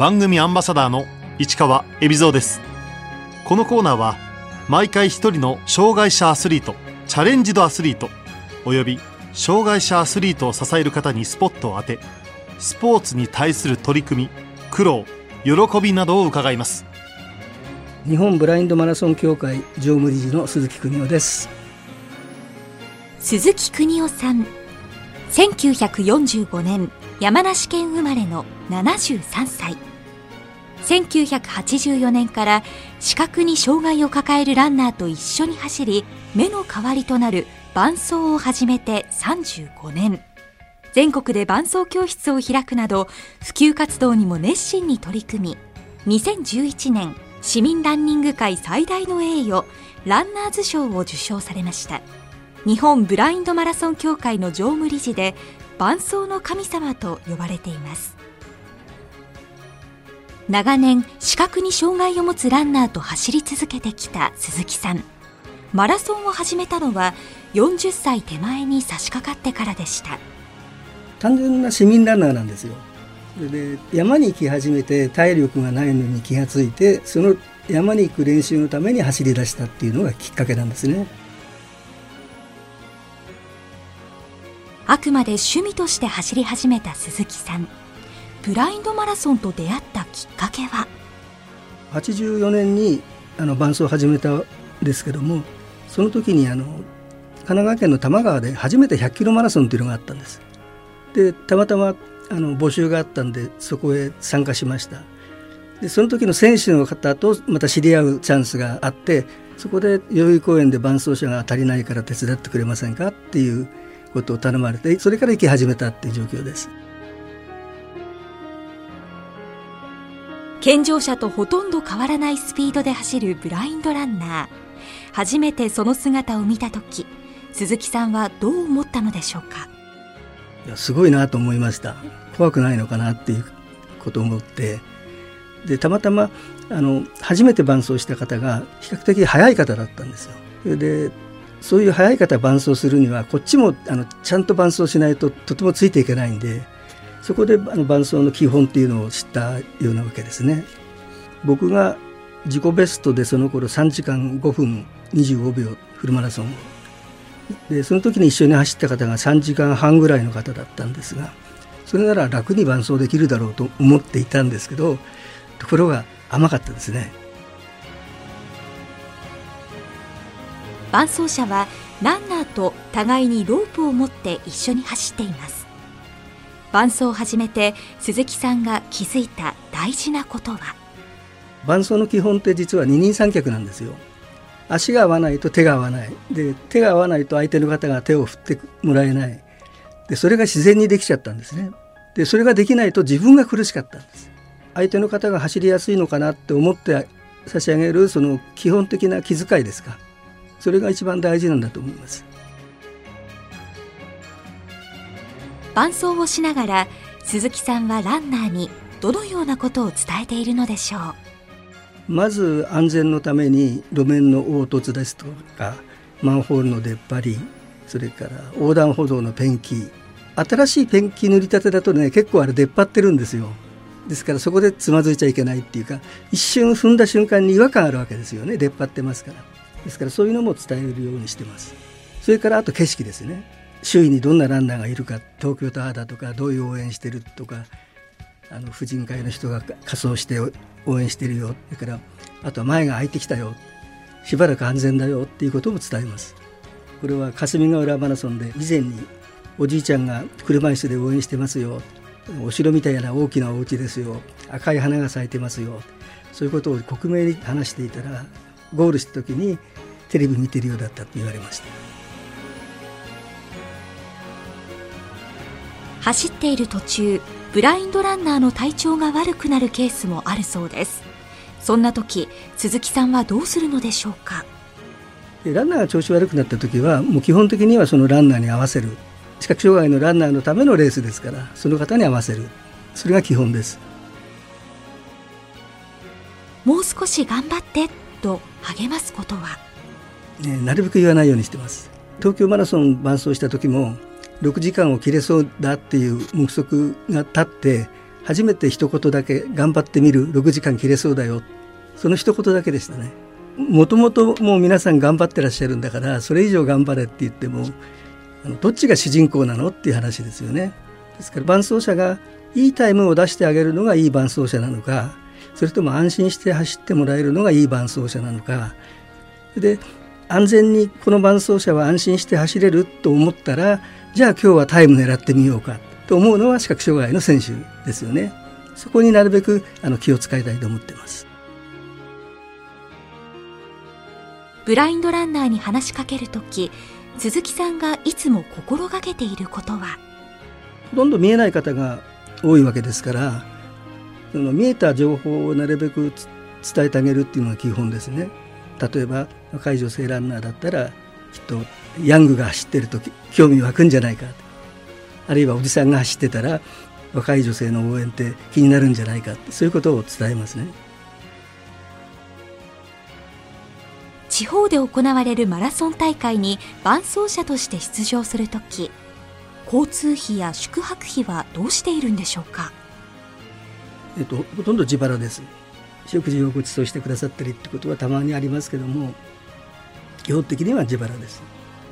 番組アンバサダーの市川恵比蔵です。このコーナーは毎回一人の障害者アスリートチャレンジドアスリートおよび障害者アスリートを支える方にスポットを当てスポーツに対する取り組み苦労喜びなどを伺います。日本ブラインドマラソン協会常務理事の鈴木邦夫です。鈴木邦夫さん1945年山梨県生まれの73歳。1984年から視覚に障害を抱えるランナーと一緒に走り目の代わりとなる伴走を始めて35年。全国で伴走教室を開くなど普及活動にも熱心に取り組み2011年市民ランニング界最大の栄誉ランナーズ賞を受賞されました。日本ブラインドマラソン協会の常務理事で伴走の神様と呼ばれています。長年視覚に障害を持つランナーと走り続けてきた鈴木さん。マラソンを始めたのは40歳手前に差し掛かってからでした。単純な市民ランナーなんですよ。で山に行き始めて体力がないのに気がついてその山に行く練習のために走り出したっていうのがきっかけなんですね。あくまで趣味として走り始めた鈴木さん。ブラインドマラソンと出会ったきっかけは？84年にあの伴走を始めたんですけどもその時にあの神奈川県の多摩川で初めて100キロマラソンというのがあったんです。でたまたまあの募集があったんでそこへ参加しました。でその時の選手の方とまた知り合うチャンスがあってそこで代々木公園で伴走者が足りないから手伝ってくれませんかっていうことを頼まれてそれから行き始めたっていう状況です。健常者とほとんど変わらないスピードで走るブラインドランナー。初めてその姿を見た時鈴木さんはどう思ったのでしょうか？いやすごいなと思いました。怖くないのかなっていうことを思って。でたまたまあの初めて伴走した方が比較的早い方だったんですよ。でそういう早い方伴走するにはこっちもあのちゃんと伴走しないととてもついていけないんでそこであの伴走の基本っていうのを知ったようなわけですね。僕が自己ベストでその頃3時間5分25秒フルマラソン。でその時に一緒に走った方が3時間半ぐらいの方だったんですがそれなら楽に伴走できるだろうと思っていたんですけどところが甘かったですね。伴走者はランナーと互いにロープを持って一緒に走っています。伴走を始めて鈴木さんが気づいた大事なことは？伴走の基本って実は二人三脚なんですよ。足が合わないと手が合わない。で手が合わないと相手の方が手を振ってもらえない。でそれが自然にできちゃったんですね。でそれができないと自分が苦しかったんです。相手の方が走りやすいのかなって思って差し上げるその基本的な気遣いですか。それが一番大事なんだと思います。伴走をしながら鈴木さんはランナーにどのようなことを伝えているのでしょう？まず安全のために路面の凹凸ですとかマンホールの出っ張りそれから横断歩道のペンキ新しいペンキ塗りたてだとね結構あれ出っ張ってるんですよ。ですからそこでつまずいちゃいけないっていうか一瞬踏んだ瞬間に違和感あるわけですよね。出っ張ってますからですからそういうのも伝えるようにしてます。それからあと景色ですね。周囲にどんなランナーがいるか東京タワーだとかどういう応援してるとかあの婦人会の人が仮装して応援してるよ。それからあとは前が空いてきたよ。しばらく安全だよ。っていうことも伝えます。これは霞ヶ浦マラソンで以前におじいちゃんが車椅子で応援してますよ。お城みたいな大きなお家ですよ。赤い花が咲いてますよ。そういうことを克明に話していたらゴールした時にテレビ見てるようだったって言われました。走っている途中ブラインドランナーの体調が悪くなるケースもあるそうです。そんな時鈴木さんはどうするのでしょうか？ランナーが調子悪くなった時はもう基本的にはそのランナーに合わせる。視覚障害のランナーのためのレースですからその方に合わせる。それが基本です。もう少し頑張ってと励ますことは、ね、なるべく言わないようにしてます。東京マラソン伴走した時も6時間を切れそうだっていう目測が立って初めて一言だけ頑張ってみる6時間切れそうだよ。その一言だけでしたね。もともともう皆さん頑張ってらっしゃるんだからそれ以上頑張れって言ってもあのどっちが主人公なのっていう話ですよね。ですから伴走者がいいタイムを出してあげるのがいい伴走者なのかそれとも安心して走ってもらえるのがいい伴走者なのか。で安全にこの伴走者は安心して走れると思ったらじゃあ今日はタイム狙ってみようか。と思うのは視覚障害の選手ですよね。そこになるべくあの気を使いたいと思ってます。ブラインドランナーに話しかけるとき鈴木さんがいつも心がけていることは？ほとんど見えない方が多いわけですからその見えた情報をなるべく伝えてあげるっていうのが基本ですね。例えば若い女性ランナーだったらきっとヤングが走ってると興味湧くんじゃないか。あるいはおじさんが走ってたら若い女性の応援って気になるんじゃないか。そういうことを伝えますね。地方で行われるマラソン大会に伴走者として出場するとき交通費や宿泊費はどうしているんでしょうか？えっと、ほとんど自腹です。食事をご馳走してくださったりってことはたまにありますけども基本的には自腹です。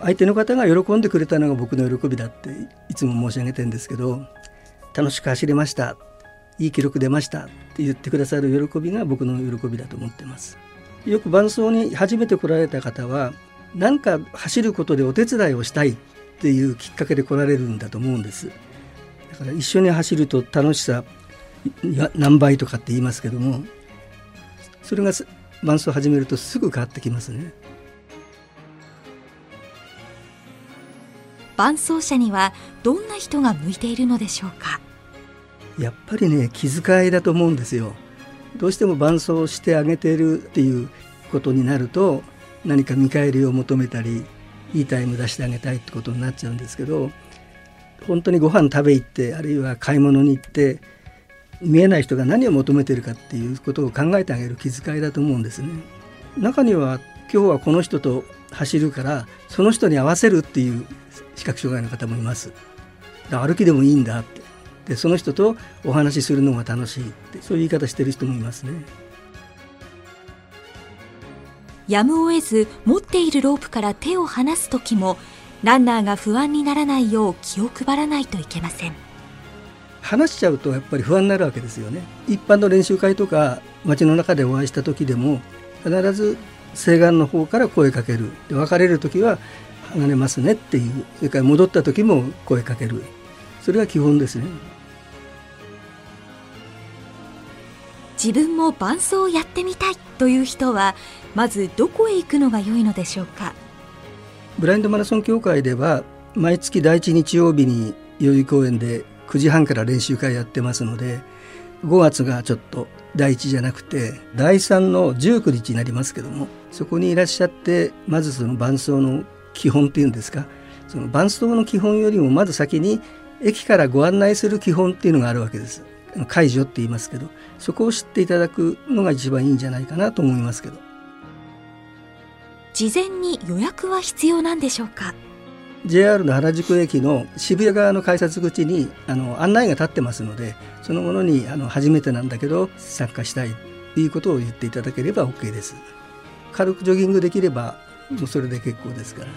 相手の方が喜んでくれたのが僕の喜びだっていつも申し上げてるんですけど楽しく走れました。いい記録出ました。って言ってくださる喜びが僕の喜びだと思ってます。よく伴走に初めて来られた方は何か走ることでお手伝いをしたいっていうきっかけで来られるんだと思うんです。だから一緒に走ると楽しさ何倍とかって言いますけどもそれが伴走を始めるとすぐ変わってきますね。伴走者にはどんな人が向いているのでしょうか？やっぱりね気遣いだと思うんですよ。どうしても伴走してあげてるっていうことになると何か見返りを求めたりいいタイム出してあげたいってことになっちゃうんですけど本当にご飯食べ行ってあるいは買い物に行って見えない人が何を求めてるかっていうことを考えてあげる気遣いだと思うんですね。中には今日はこの人と走るからその人に合わせるっていう視覚障害の方もいます。歩きでもいいんだってでその人とお話しするのが楽しいってそういう言い方してる人もいますね。やむを得ず持っているロープから手を離す時もランナーが不安にならないよう気を配らないといけません。話しちゃうとやっぱり不安になるわけですよね。一般の練習会とか街の中でお会いした時でも必ず西岸の方から声かける。で別れる時は離れますねっていうそれから戻った時も声かける。それが基本ですね。自分も伴走をやってみたいという人はまずどこへ行くのが良いのでしょうか？ブラインドマラソン協会では毎月第一日曜日に代々木公園で9時半から練習会やってますので5月がちょっと第1じゃなくて第3の19日になりますけどもそこにいらっしゃってまずその伴走の基本っていうんですかその伴走の基本よりもまず先に駅からご案内する基本っていうのがあるわけです。解除って言いますけどそこを知っていただくのが一番いいんじゃないかなと思いますけど。事前に予約は必要なんでしょうか？JR の原宿駅の渋谷側の改札口にあの案内が立ってますのでそのものにあの初めてなんだけど参加したいということを言っていただければ OK です。軽くジョギングできればもうそれで結構ですから。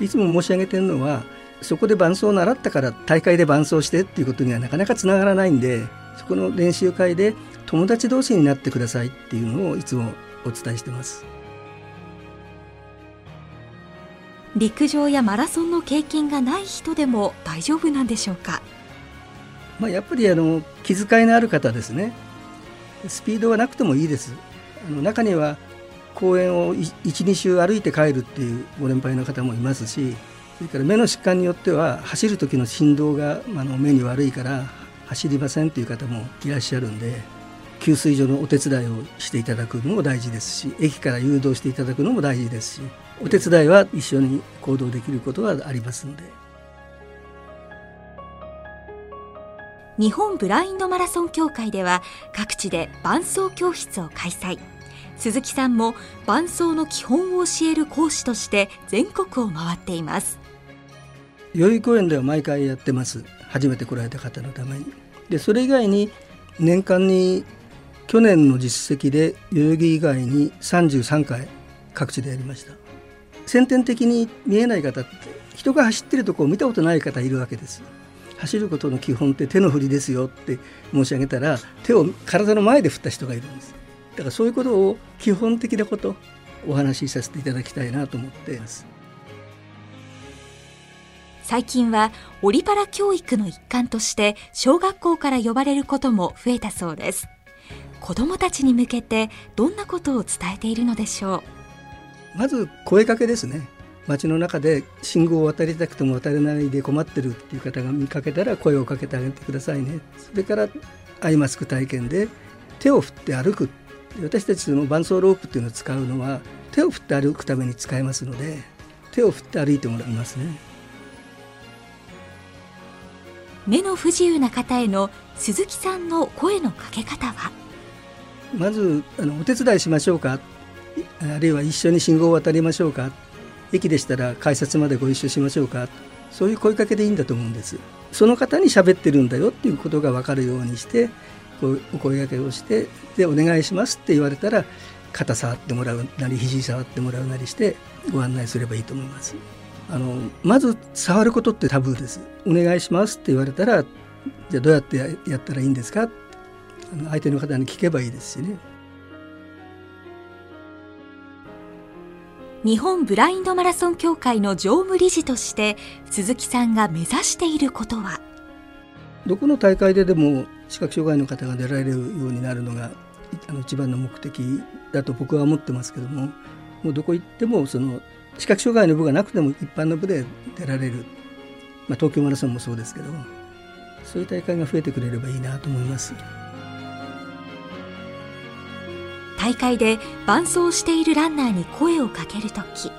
いつも申し上げてるのはそこで伴走を習ったから大会で伴走してっていうことにはなかなかつながらないんでそこの練習会で友達同士になってくださいっていうのをいつもお伝えしてます。陸上やマラソンの経験がない人でも大丈夫なんでしょうか、まあ、やっぱりあの気遣いのある方ですね。スピードはなくてもいいです。あの中には公園を12周歩いて帰るっていうご年配の方もいますしそれから目の疾患によっては走る時の振動があの目に悪いから走りませんっていう方もいらっしゃるんで給水所のお手伝いをしていただくのも大事ですし駅から誘導していただくのも大事ですしお手伝いは一緒に行動できることがありますので。日本ブラインドマラソン協会では各地で伴走教室を開催。鈴木さんも伴走の基本を教える講師として全国を回っています。代々木公園では毎回やってます。初めて来られた方のために。でそれ以外に年間に去年の実績で代々木以外に33回各地でやりました。先天的に見えない方って人が走ってるとこを見たことない方いるわけです。走ることの基本って手の振りですよって申し上げたら手を体の前で振った人がいるんです。だからそういうことを基本的なことお話しさせていただきたいなと思っています。最近はオリパラ教育の一環として小学校から呼ばれることも増えたそうです。子どもたちに向けてどんなことを伝えているのでしょう？まず声かけですね。街の中で信号を渡りたくても渡れないで困ってるっていう方が見かけたら声をかけてあげてくださいね。それからアイマスク体験で手を振って歩く私たちの伴走ロープっていうのを使うのは手を振って歩くために使えますので手を振って歩いてもらいますね。目の不自由な方への鈴木さんの声のかけ方は？まずあのお手伝いしましょうか。あるいは一緒に信号を渡りましょうか。駅でしたら改札までご一緒しましょうか。そういう声かけでいいんだと思うんです。その方に喋ってるんだよっていうことが分かるようにしてこうお声がけをしてでお願いしますって言われたら肩触ってもらうなり肘触ってもらうなりしてご案内すればいいと思います。あのまず触ることってタブーです。お願いしますって言われたらじゃあどうやってやったらいいんですかあの相手の方に聞けばいいですしね。日本ブラインドマラソン協会の常務理事として鈴木さんが目指していることは？どこの大会ででも視覚障害の方が出られるようになるのがあの一番の目的だと僕は思ってますけどももうどこ行ってもその視覚障害の部がなくても一般の部で出られる、まあ、東京マラソンもそうですけどそういう大会が増えてくれればいいなと思います。大会で伴走しているランナーに声をかけるとき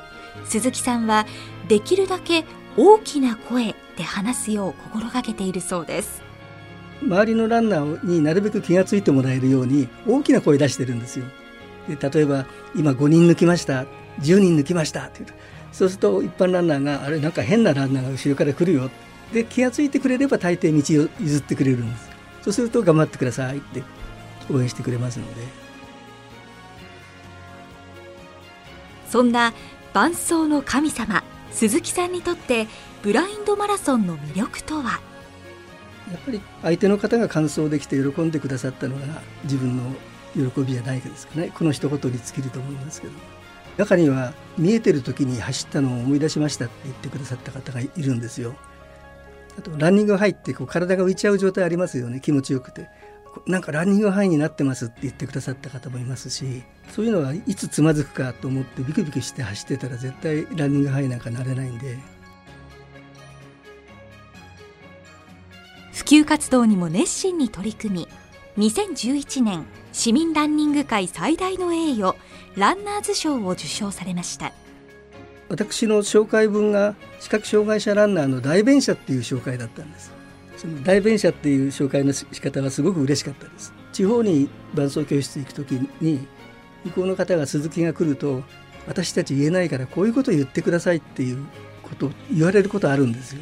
鈴木さんはできるだけ大きな声で話すよう心がけているそうです。周りのランナーになるべく気が付いてもらえるように大きな声出してるんですよ。で例えば今5人抜きました10人抜きましたって言うとそうすると一般ランナーがあれなんか変なランナーが後ろから来るよ。で気が付いてくれれば大抵道を譲ってくれるんです。そうすると頑張ってくださいって応援してくれますので。そんな伴走の神様鈴木さんにとってブラインドマラソンの魅力とは？やっぱり相手の方が完走できて喜んでくださったのが自分の喜びじゃないですかね。この一言に尽きると思いますけど。中には見えてる時に走ったのを思い出しましたって言ってくださった方がいるんですよ。あとランニング入ってこう体が浮いちゃう状態ありますよね。気持ちよくて。なんかランニング範囲になってますって言ってくださった方もいますしそういうのはいつつまずくかと思ってビクビクして走ってたら絶対ランニング範囲なんかなれないんで。普及活動にも熱心に取り組み2011年市民ランニング界最大の栄誉ランナーズ賞を受賞されました。私の紹介文が視覚障害者ランナーの代弁者っていう紹介だったんですその代弁者っていう紹介の仕方がすごく嬉しかったです。地方に伴走教室行く時に向こうの方が鈴木が来ると私たち言えないからこういうことを言ってくださいっていうことを言われることあるんですよ。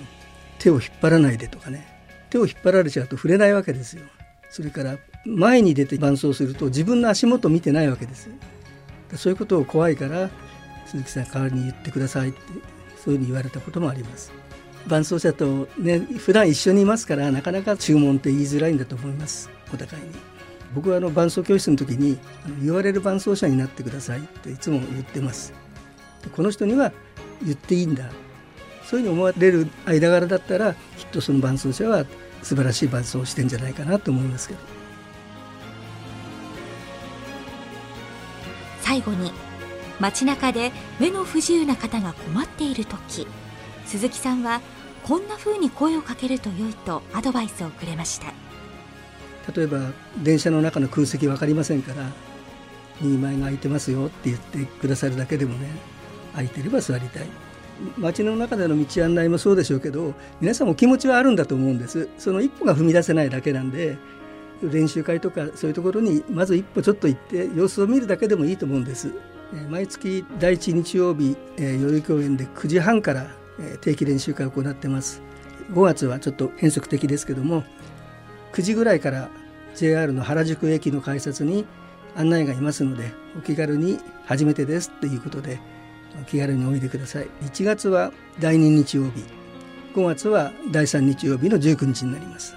手を引っ張らないでとかね。手を引っ張られちゃうと触れないわけですよ。それから前に出て伴走すると自分の足元見てないわけですそういうことを怖いから鈴木さん代わりに言ってくださいってそういうふうに言われたこともあります。伴走者とね普段一緒にいますからなかなか注文って言いづらいんだと思います。お互いに。僕はあの伴走教室の時に言われる伴走者になってくださいっていつも言ってます。この人には言っていいんだ。そういうふうに思われる間柄だったらきっとその伴走者は素晴らしい伴走をしてんじゃないかなと思いますけど。最後に街中で目の不自由な方が困っている時鈴木さんはこんな風に声をかけると良いとアドバイスをくれました。例えば電車の中の空席分かりませんから右前が空いてますよって言ってくださるだけでもね空いてれば座りたい。街の中での道案内もそうでしょうけど皆さんも気持ちはあるんだと思うんです。その一歩が踏み出せないだけなんで練習会とかそういうところにまず一歩ちょっと行って様子を見るだけでもいいと思うんです。毎月第一日曜日代々木公園で9時半から定期練習会を行ってます。5月はちょっと変則的ですけども9時ぐらいから JR の原宿駅の改札に案内がいますのでお気軽に「初めてです」ということでお気軽においでください。1月は第2日曜日。5月は第3日曜日の19日になります。